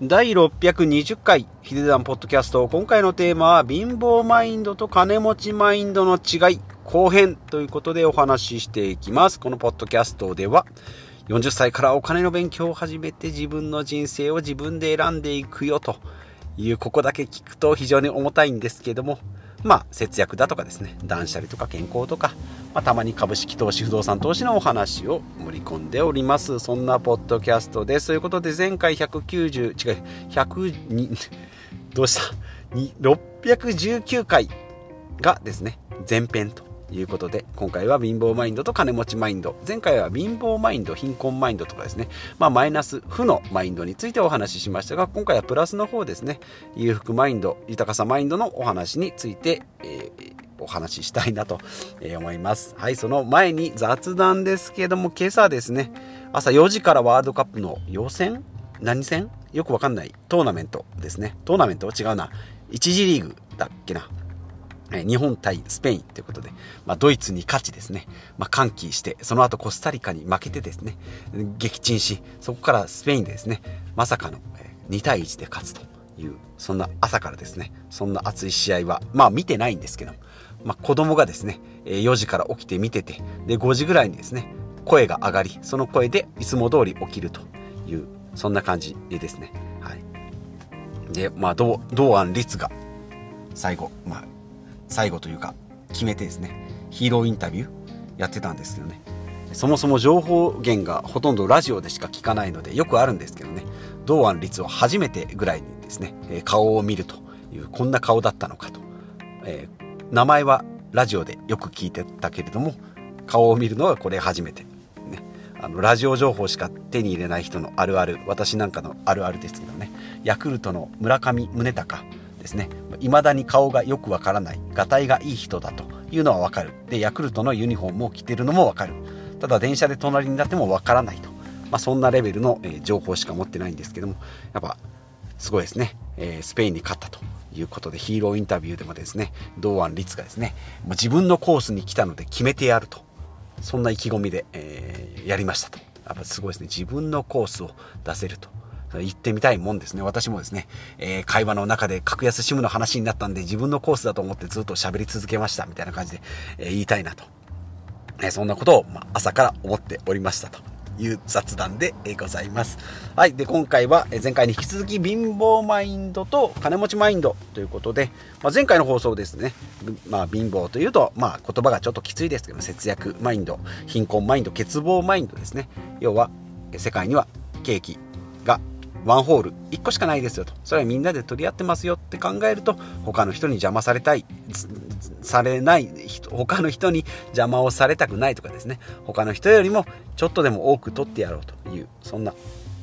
第620回ヒデダンポッドキャスト。今回のテーマは貧乏マインドと金持ちマインドの違い。後編ということでお話ししていきます。このポッドキャストでは40歳からお金の勉強を始めて自分の人生を自分で選んでいくよというここだけ聞くと非常に重たいんですけどもまあ、節約だとかですね、断捨離とか健康とか、まあ、たまに株式投資、不動産投資のお話を盛り込んでおります。そんなポッドキャストです。ということで、前回190、違う、102、どうした ?619 回がですね、前編ということで今回は貧乏マインドと金持ちマインド。前回は貧乏マインド貧困マインドとかですね。まあマイナス負のマインドについてお話ししましたが今回はプラスの方ですね。裕福マインド豊かさマインドのお話について、えー、お話ししたいなと思います。はいその前に雑談ですけども今朝ですね朝4時からワールドカップの予選？何戦？よくわかんないトーナメントですね。トーナメント？違うな。1次リーグだっけな。日本対スペインということで、まあ、ドイツに勝ちですね、まあ、歓喜して、その後コスタリカに負けてですね、撃沈し、そこからスペインでですね、まさかの2対1で勝つという、そんな朝からですね、そんな熱い試合は、まあ見てないんですけど、まあ、子供がですね、4時から起きて見てて、で、5時ぐらいにですね、声が上がり、その声でいつも通り起きるという、そんな感じですね。はい。で、まあ、堂安律が最後、まあ、最後というか決めてですねヒーローインタビューやってたんですけどね。そもそも情報源がほとんどラジオでしか聞かないのでよくあるんですけどね。堂安律を初めてぐらいにですね顔を見るというこんな顔だったのかと、えー、名前はラジオでよく聞いてたけれども顔を見るのはこれ初めて、ね、あのラジオ情報しか手に入れない人のあるある私なんかのあるあるですけどね。ヤクルトの村上宗隆ですね。未だに顔がよくわからないがたいがいい人だというのはわかる。でヤクルトのユニフォームを着てるのもわかる。ただ電車で隣になってもわからないと、まあ、そんなレベルの、え、情報しか持ってないんですけどもやっぱすごいですね、えー、スペインに勝ったということでヒーローインタビューでもですね堂安律がですねもう自分のコースに来たので決めてやると。そんな意気込みで、えー、やりましたと。やっぱすごいですね。自分のコースを出せると。行ってみたいもんですね。私もですね、えー、会話の中で格安シムの話になったんで自分のコースだと思ってずっと喋り続けましたみたいな感じで、えー、言いたいなと。え、そんなことを、ま、朝から思っておりましたと。いう雑談でございます。はい。で、今回は前回に引き続き貧乏マインドと金持ちマインドということで、まあ、前回の放送ですね、まあ、貧乏というと、まあ、言葉がちょっときついですけど、節約マインド、貧困マインド、欠乏マインドですね。要は、世界には景気がワンホール1個しかないですよと。それはみんなで取り合ってますよって考えると他の人に邪魔されたいされない他の人に邪魔をされたくないとかですね。他の人よりもちょっとでも多く取ってやろうというそんな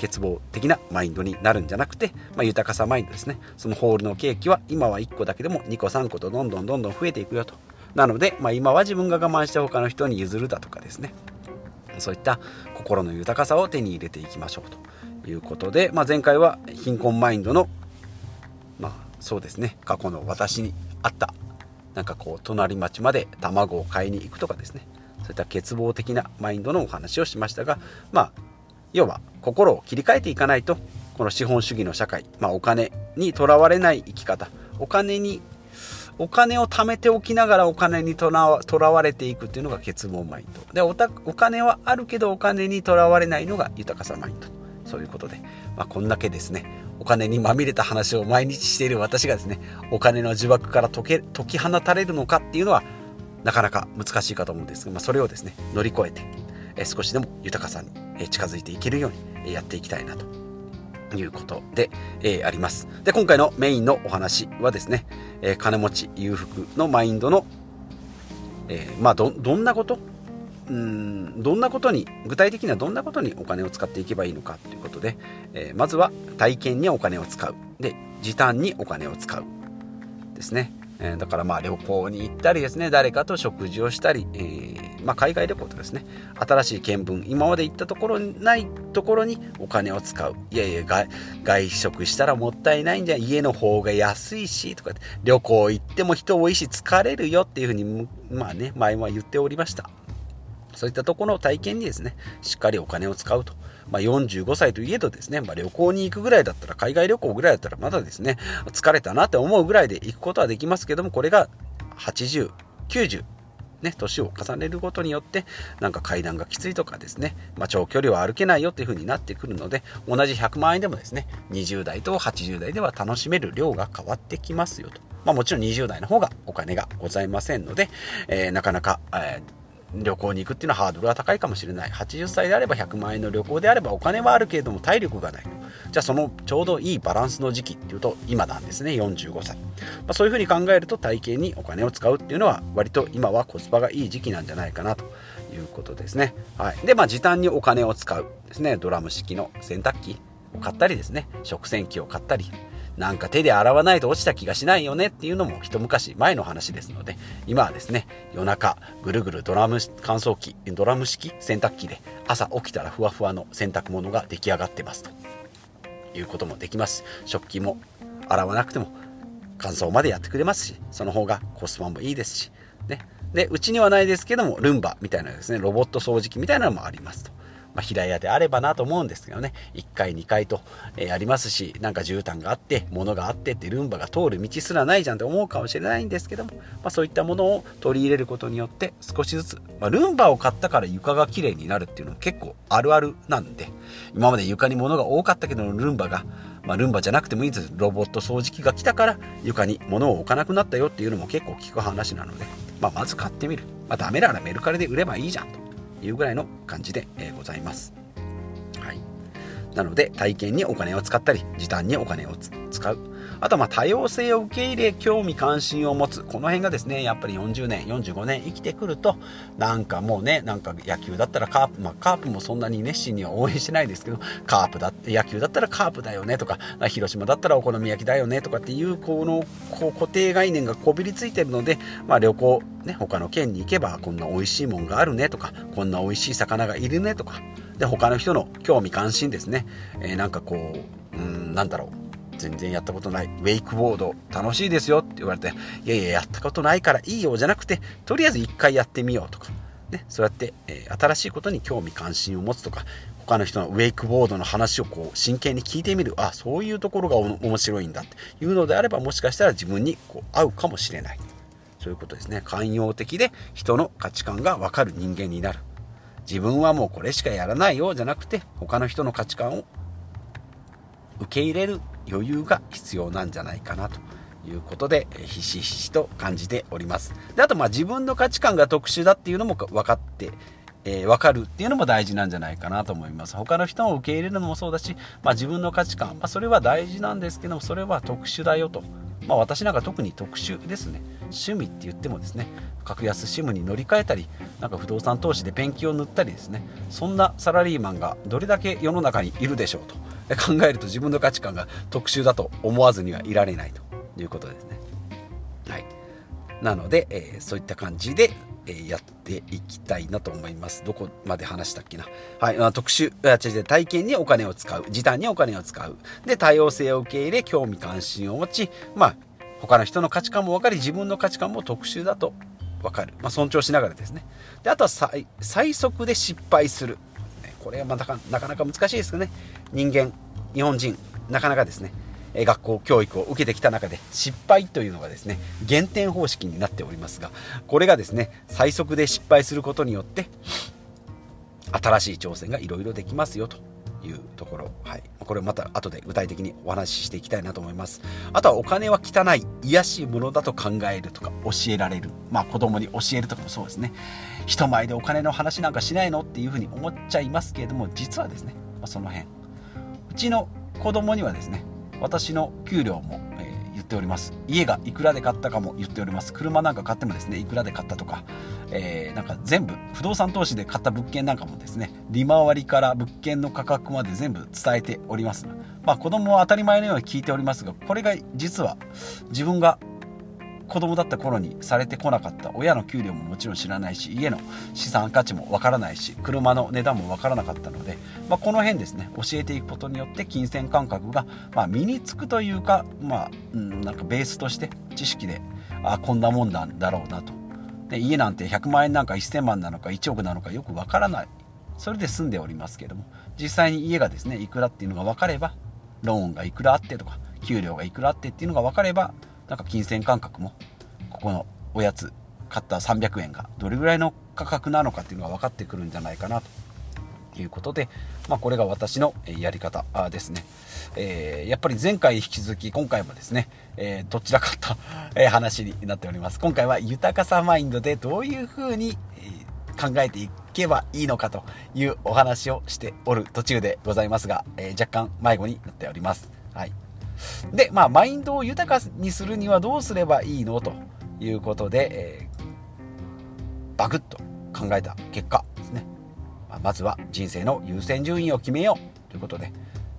欠乏的なマインドになるんじゃなくて、まあ、豊かさマインドですね。そのホールのケーキは今は1個だけでも2個3個とどんどんどんどん増えていくよと。なので、まあ、今は自分が我慢して他の人に譲るだとかですね。そういった心の豊かさを手に入れていきましょうということで、まあ、前回は貧困マインドのまあそうですね過去の私にあったなんかこう隣町まで卵を買いに行くとかですねそういった欠乏的なマインドのお話をしましたがまあ要は心を切り替えていかないとこの資本主義の社会、まあ、お金にとらわれない生き方お金にお金を貯めておきながらお金にとらわれていくっていうのが欠乏マインド。でお金はあるけどお金にとらわれないのが豊かさマインド。そういうことで、まあ、こんだけですねお金にまみれた話を毎日している私がですねお金の呪縛から解け解き放たれるのかっていうのはなかなか難しいかと思うんですが、まあ、それをですね乗り越えてえ少しでも豊かさに近づいていけるようにやっていきたいなということで、えー、あります。で、今回のメインのお話はですね、えー、金持ち裕福のマインドの、えー、まあど、どんなことうんどんなことに具体的にはどんなことにお金を使っていけばいいのかということで、えー、まずは体験にお金を使う。で時短にお金を使うですね、えー、だからまあ旅行に行ったりですね誰かと食事をしたり、えー、まあ、海外旅行とですね新しい見聞今まで行ったところないところにお金を使う。いやいや外食したらもったいないんじゃ家の方が安いしとか旅行行っても人多いし疲れるよっていうふうにまあね前は言っておりました。そういったところの体験にですね、しっかりお金を使うと。まあ、45歳といえどですね、まあ、旅行に行くぐらいだったら、海外旅行ぐらいだったら、まだですね、疲れたなって思うぐらいで行くことはできますけども、これが80、90、ね、年を重ねることによって、なんか階段がきついとかですね、まあ、長距離は歩けないよっていう風になってくるので、同じ100万円でもですね、20代と80代では楽しめる量が変わってきますよと。まあ、もちろん20代の方がお金がございませんので、えー、なかなか、えー旅行に行くっていうのはハードルは高いかもしれない。80歳であれば100万円の旅行であればお金はあるけれども体力がない。じゃあそのちょうどいいバランスの時期っていうと今なんですね。45歳、まあ、そういうふうに考えると体型にお金を使うっていうのは割と今はコスパがいい時期なんじゃないかなということですね、はい、でまあ時短にお金を使うですね。ドラム式の洗濯機を買ったりですね。食洗機を買ったり。なんか手で洗わないと落ちた気がしないよねっていうのも一昔前の話ですので、今はですね、夜中ぐるぐるドラム乾燥機、ドラム式洗濯機で朝起きたらふわふわの洗濯物が出来上がってますということもできます。食器も洗わなくても乾燥までやってくれますし、その方がコスパもいいですし、ね。で、うちにはないですけども、ルンバみたいなですね、ロボット掃除機みたいなのもありますと。まあ、平屋であればなと思うんですけどね、1階、2階と、えー、ありますし、なんか絨毯があって、物があってってルンバが通る道すらないじゃんって思うかもしれないんですけども、まあ、そういったものを取り入れることによって少しずつ、まあ、ルンバを買ったから床が綺麗になるっていうのも結構あるあるなんで、今まで床に物が多かったけどルンバが、まあ、ルンバじゃなくてもいいです。ロボット掃除機が来たから床に物を置かなくなったよっていうのも結構聞く話なので、まあ、まず買ってみる。まあ、ダメならメルカリで売ればいいじゃんと。いうぐらいの感じで、え、ございます。はいなので体験にお金を使ったり時短にお金を使うあとはま多様性を受け入れ興味関心を持つ。この辺がですねやっぱり40年45年生きてくるとなんかもうねなんか野球だったらカープまあ、カープもそんなに熱心には応援してないですけどカープだって野球だったらカープだよねとか広島だったらお好み焼きだよねとかっていうこのこう固定概念がこびりついてるので、まあ、旅行ね他の県に行けばこんな美味しいもんがあるねとかこんな美味しい魚がいるねとかで他の人の興味関心ですね、えー、なんかこううんなんだろう。全然やったことない。ウェイクボード楽しいですよって言われて、いやいや、やったことないからいいよじゃなくて、とりあえず一回やってみようとか、ね、そうやって、えー、新しいことに興味関心を持つとか、他の人のウェイクボードの話をこう真剣に聞いてみる。あ、そういうところが面白いんだっていうのであれば、もしかしたら自分にこう合うかもしれない。そういうことですね。寛容的で人の価値観がわかる人間になる。自分はもうこれしかやらないよじゃなくて他の人の価値観を受け入れる余裕が必要なんじゃないかなということでひしひしと感じております。であとまあ自分の価値観が特殊だっていうのも分かってえー、分かるっていうのも大事なんじゃないかなと思います。他の人を受け入れるのもそうだし、まあ、自分の価値観、まあ、それは大事なんですけどもそれは特殊だよと、まあ、私なんか特に特殊ですね。趣味って言ってもですね格安 SIM に乗り換えたりなんか不動産投資でペンキを塗ったりですね。そんなサラリーマンがどれだけ世の中にいるでしょうと。考えると自分の価値観が特殊だと思わずにはいられないということですねはいなので、えー、そういった感じでえやっていきたいなと思います。どこまで話したっけな。はい。特殊、違う体験にお金を使う。時短にお金を使う。で、多様性を受け入れ、興味関心を持ち、まあ、他の人の価値観も分かり、自分の価値観も特殊だと分かる。まあ、尊重しながらですね。で、あとは最最速で失敗する。これはまたなかなか難しいですけどね。人間、日本人、なかなかですね。学校教育を受けてきた中で失敗というのがですね減点方式になっておりますがこれがですね最速で失敗することによって新しい挑戦がいろいろできますよというところ、はい、これまた後で具体的にお話ししていきたいなと思います。あとはお金は汚い癒しいものだと考えるとか教えられる。まあ子供に教えるとかもそうですね。人前でお金の話なんかしないのっていうふうに思っちゃいますけれども実はですね、まあ、その辺。うちの子供にはですね私の給料も、え、言っております。家がいくらで買ったかも言っております。車なんか買ってもですねいくらで買ったとか、えー、なんか全部不動産投資で買った物件なんかもですね利回りから物件の価格まで全部伝えております。まあ子供は当たり前のように聞いておりますがこれが実は自分が子供だった頃にされてこなかった。親の給料ももちろん知らないし家の資産価値もわからないし車の値段もわからなかったので、まあ、この辺ですね。教えていくことによって金銭感覚が、まあ、身につくというか,、まあ、うん、なんかベースとして知識であこんなもんなんだろうなと。で家なんて100万円なんか1000万なのか1億なのかよくわからない。それで住んでおりますけども実際に家がですねいくらっていうのが分かればローンがいくらあってとか給料がいくらあってっていうのが分かればなんか金銭感覚もここのおやつ買った300円がどれぐらいの価格なのかっていうのが分かってくるんじゃないかなということで、まあ、これが私のやり方ですね、えー、やっぱり前回引き続き今回もですね、えー、どちらかった話になっております。今回は豊かさマインドでどういうふうに考えていけばいいのかというお話をしておる途中でございますが、えー、若干迷子になっております。はい。でまあマインドを豊かにするにはどうすればいいのということで、えー、バクッと考えた結果ですね、まあ、まずは人生の優先順位を決めようということで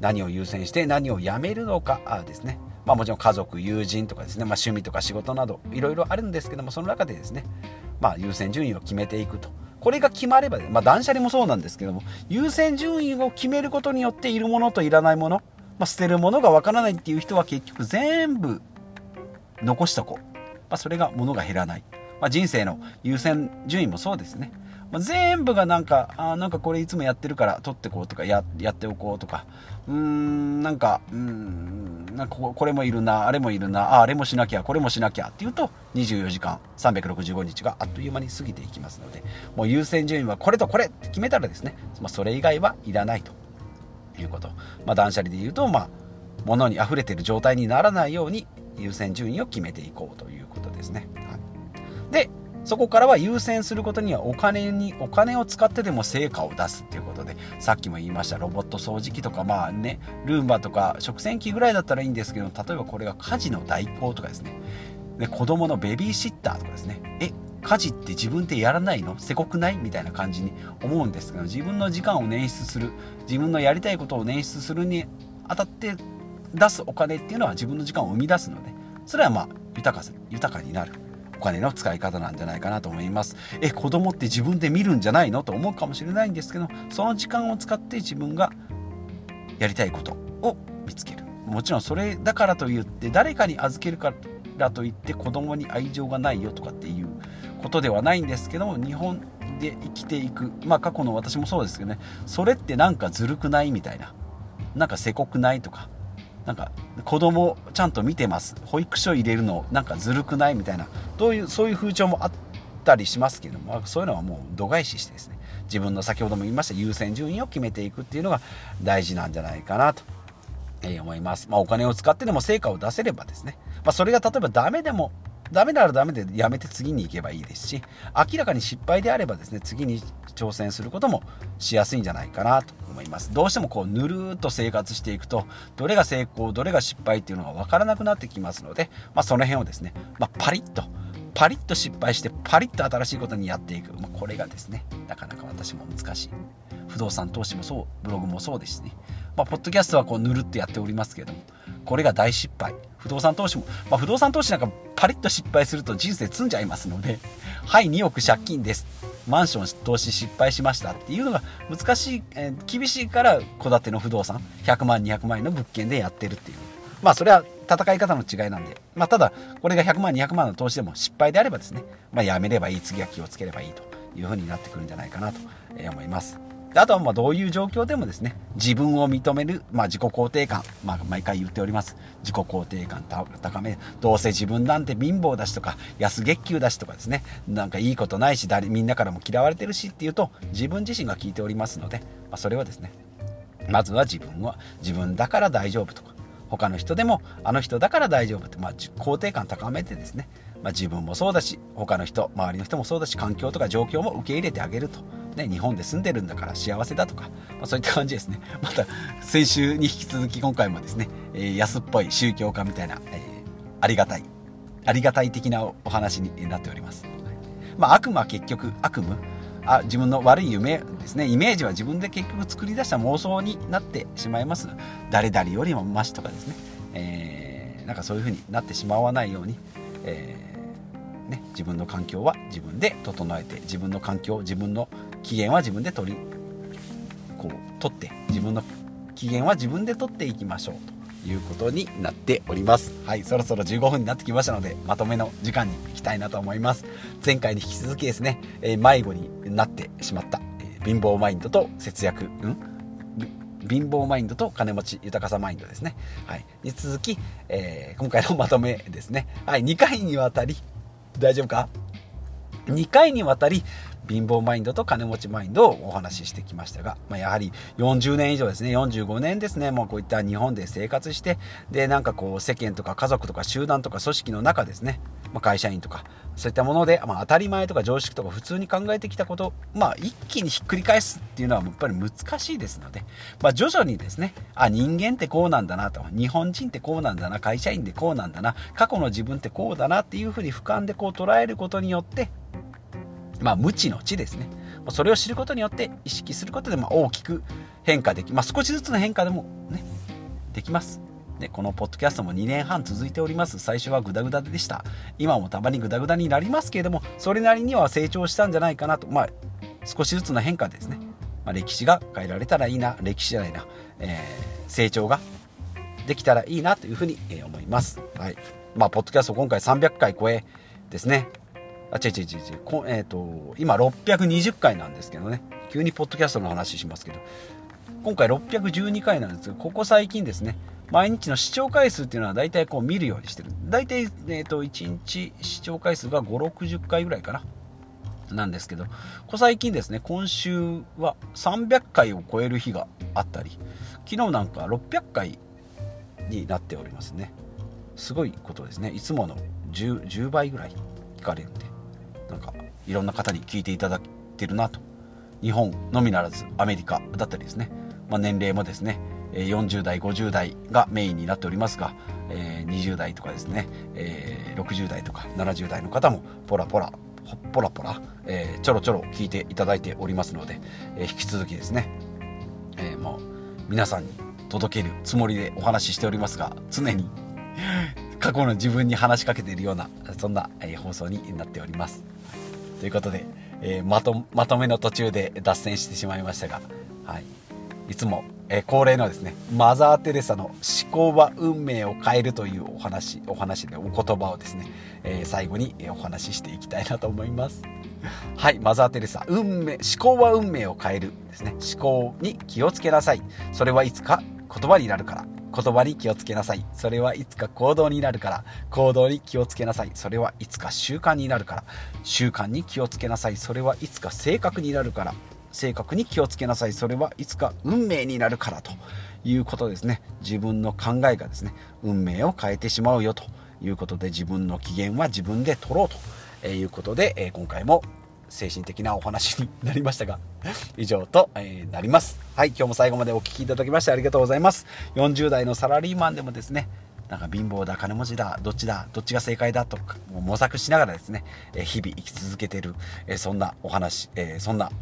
何を優先して何をやめるのかですね。まあ、もちろん家族友人とかですね、まあ、趣味とか仕事などいろいろあるんですけどもその中でですね、まあ、優先順位を決めていくと。これが決まれば、まあ、断捨離もそうなんですけども優先順位を決めることによっているものといらないもの、まあ、捨てるものがわからないっていう人は結局全部残しとこう。まあ、それが物が減らない、まあ、人生の優先順位もそうですね、ま、全部がなんかあなんかこれいつもやってるから取ってこうとかややっておこうとか。うーんなんかうんなんかこれもいるなあれもいるなああれもしなきゃこれもしなきゃ。っていうと24時間365日があっという間に過ぎていきますので。もう優先順位はこれとこれって決めたらですね、まあ、それ以外はいらないと。いうこと、まあ、断捨離で言うとまあ物に溢れてる状態にならないように優先順位を決めていこうということですね。はい、でそこからは優先することにはお金にお金を使ってでも成果を出すっていうことでさっきも言いましたロボット掃除機とかまあねルンバとか食洗機ぐらいだったらいいんですけど例えばこれが家事の代行とかですね。で子供のベビーシッターとかですね。え家事って自分でやらないの？せこくない？みたいな感じに思うんですけど自分の時間を捻出する。自分のやりたいことを捻出するにあたって出すお金っていうのは自分の時間を生み出すのでそれはまあ豊か豊かになる。お金の使い方なんじゃないかなと思います。え子供って自分で見るんじゃないの？と思うかもしれないんですけどその時間を使って自分がやりたいことを見つける。もちろんそれだからといって誰かに預けるからといって子供に愛情がないよとかっていうことではないんですけども日本で生きていく。まあ過去の私もそうですけどね。それってなんかずるくないみたいな。なんかせこくないとか。なんか子供ちゃんと見てます。保育所入れるのなんかずるくないみたいな。どういうそういう風潮もあったりしますけども。そういうのはもう度外視してですね。自分の先ほども言いました優先順位を決めていくっていうのが大事なんじゃないかなと。思います、まあ、お金を使ってでも成果を出せればですね、まあ、それが例えばダメでもダメならダメでやめて次に行けばいいですし明らかに失敗であればですね次に挑戦することもしやすいんじゃないかなと思います。どうしてもこうぬるーっと生活していくとどれが成功どれが失敗っていうのが分からなくなってきますので、まあ、その辺をですね、まあ、パリッとパリッと失敗してパリッと新しいことにやっていく、まあ、これがですねなかなか私も難しい。不動産投資もそうブログもそうですしね、まあ、ポッドキャストはこうぬるってやっておりますけれどもこれが大失敗。不動産投資も、まあ、不動産投資なんかパリッと失敗すると人生積んじゃいますのではい2億借金です。マンション投資失敗しましたっていうのが難しい、えー、厳しいから戸建ての不動産100万200万円の物件でやってるっていう。まあそれは戦い方の違いなんで。まあただこれが100万200万の投資でも失敗であればですね。まあやめればいい次は気をつければいいというふうになってくるんじゃないかなと思います。あとはまあどういう状況でもですね自分を認める、まあ、自己肯定感、まあ、毎回言っております。自己肯定感高めどうせ自分なんて貧乏だしとか安月給だしとかですねなんかいいことないし誰みんなからも嫌われてるしっていうと自分自身が聞いておりますので、まあ、それはですねまずは自分は自分だから大丈夫とか他の人でもあの人だから大丈夫って、まあ、肯定感高めてですね、まあ、自分もそうだし他の人周りの人もそうだし環境とか状況も受け入れてあげると。ね、日本で住んでるんだから幸せだとか、まあ、そういった感じですね。また、先週に引き続き今回もですね、えー、安っぽい宗教家みたいな、えー、ありがたい、ありがたい的なお話になっております。まあ、悪魔は結局悪夢？あ自分の悪い夢ですねイメージは自分で結局作り出した妄想になってしまいます誰々よりもマシとかですね、えー、なんかそういう風になってしまわないように、えーね、自分の環境は自分で整えて自分の環境自分の機嫌は自分で取りこう取って自分の機嫌は自分で取っていきましょうということになっておりますはいそろそろ15分になってきましたのでまとめの時間に行きたいなと思います前回に引き続きですね、えー、迷子になってしまった、えー、貧乏マインドと節約う、ん？貧乏マインドと金持ち豊かさマインドですね。はい。に続き、えー、今回のまとめですね。はい。2回にわたり、大丈夫か ?2 回にわたり、貧乏マインドと金持ちマインドをお話ししてきましたが、まあ、やはり40年以上ですね、45年ですね、もうこういった日本で生活して、で、なんかこう世間とか家族とか集団とか組織の中ですね、まあ、会社員とか、そういったもので、まあ、当たり前とか常識とか普通に考えてきたこと、まあ、一気にひっくり返すっていうのはやっぱり難しいですので、まあ、徐々にですね、あ、人間ってこうなんだなと、日本人ってこうなんだな、会社員ってこうなんだな、過去の自分ってこうだなっていうふうに俯瞰でこう捉えることによって、まあ、無知の知ですね。それを知ることによって意識することでま大きく変化でき、まあ、少しずつの変化でもね、できます。で、このポッドキャストも2年半続いております。最初はグダグダでした。今もたまにグダグダになりますけれども、それなりには成長したんじゃないかなと。まあ、少しずつの変化ですね。まあ、歴史が変えられたらいいな、歴史じゃないな、えー、成長ができたらいいなというふうに思います。はい。まあ、ポッドキャスト今回300回超えですね。あ、違う違う違う違う。えっ、ー、と、今620回なんですけどね。急にポッドキャストの話しますけど。今回612回なんですけど、ここ最近ですね、毎日の視聴回数っていうのは大体こう見るようにしてる。大体、えっ、ー、と、1日視聴回数が5、60回ぐらいかな。なんですけど、こ最近ですね、今週は300回を超える日があったり、昨日なんか600回になっておりますね。すごいことですね。いつもの 10, 10倍ぐらい聞かれるんで。なんかいろんな方に聞いていただいてるなと日本のみならずアメリカだったりですね、まあ、年齢もですね40代50代がメインになっておりますが、え、20代とかですね、え、60代とか70代の方もポラポラポラポラ、え、ちょろちょろ聞いていただいておりますので、え、引き続きですね、え、もう皆さんに届けるつもりでお話ししておりますが常に 過去の自分に話しかけているようなそんな、え放送になっております。ということで、えー、まとまとめの途中で脱線してしまいましたが、はい、いつも、えー、恒例のですねマザー・テレサの思考は運命を変えるというお話お話でお言葉をですね、えー、最後にお話ししていきたいなと思いますはいマザー・テレサ運命思考は運命を変えるですね思考に気をつけなさいそれはいつか言葉になるから言葉に気をつけなさい。それはいつか行動になるから。行動に気をつけなさい。それはいつか習慣になるから。習慣に気をつけなさい。それはいつか性格になるから。性格に気をつけなさい。それはいつか運命になるからということですね。自分の考えがですね、運命を変えてしまうよということで、自分の機嫌は自分で取ろうということで、今回も精神的なお話になりましたが、以上と、えなります。はい、今日も最後までお聴きいただきましてありがとうございます。40代のサラリーマンでもですね、なんか貧乏だ、金持ちだ、どっちだ、どっちが正解だとか、もう模索しながらですね、え日々生き続けている、えそんなお話、えそんな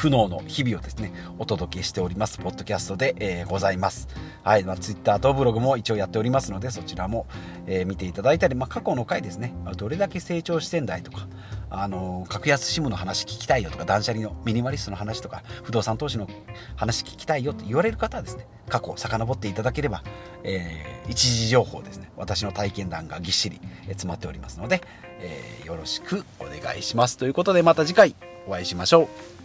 苦悩の日々をですね、お届けしております、ポッドキャストで、えー、ございます。はい、まあ、Twitter とブログも一応やっておりますので、そちらも、えー、見ていただいたり、まあ、過去の回ですね、どれだけ成長してんだいとか、あの、格安シムの話聞きたいよとか、断捨離のミニマリストの話とか、不動産投資の話聞きたいよと言われる方はですね、過去遡っていただければ、えー、一時情報ですね、私の体験談がぎっしり詰まっておりますので、えー、よろしくお願いします。ということで、また次回お会いしましょう。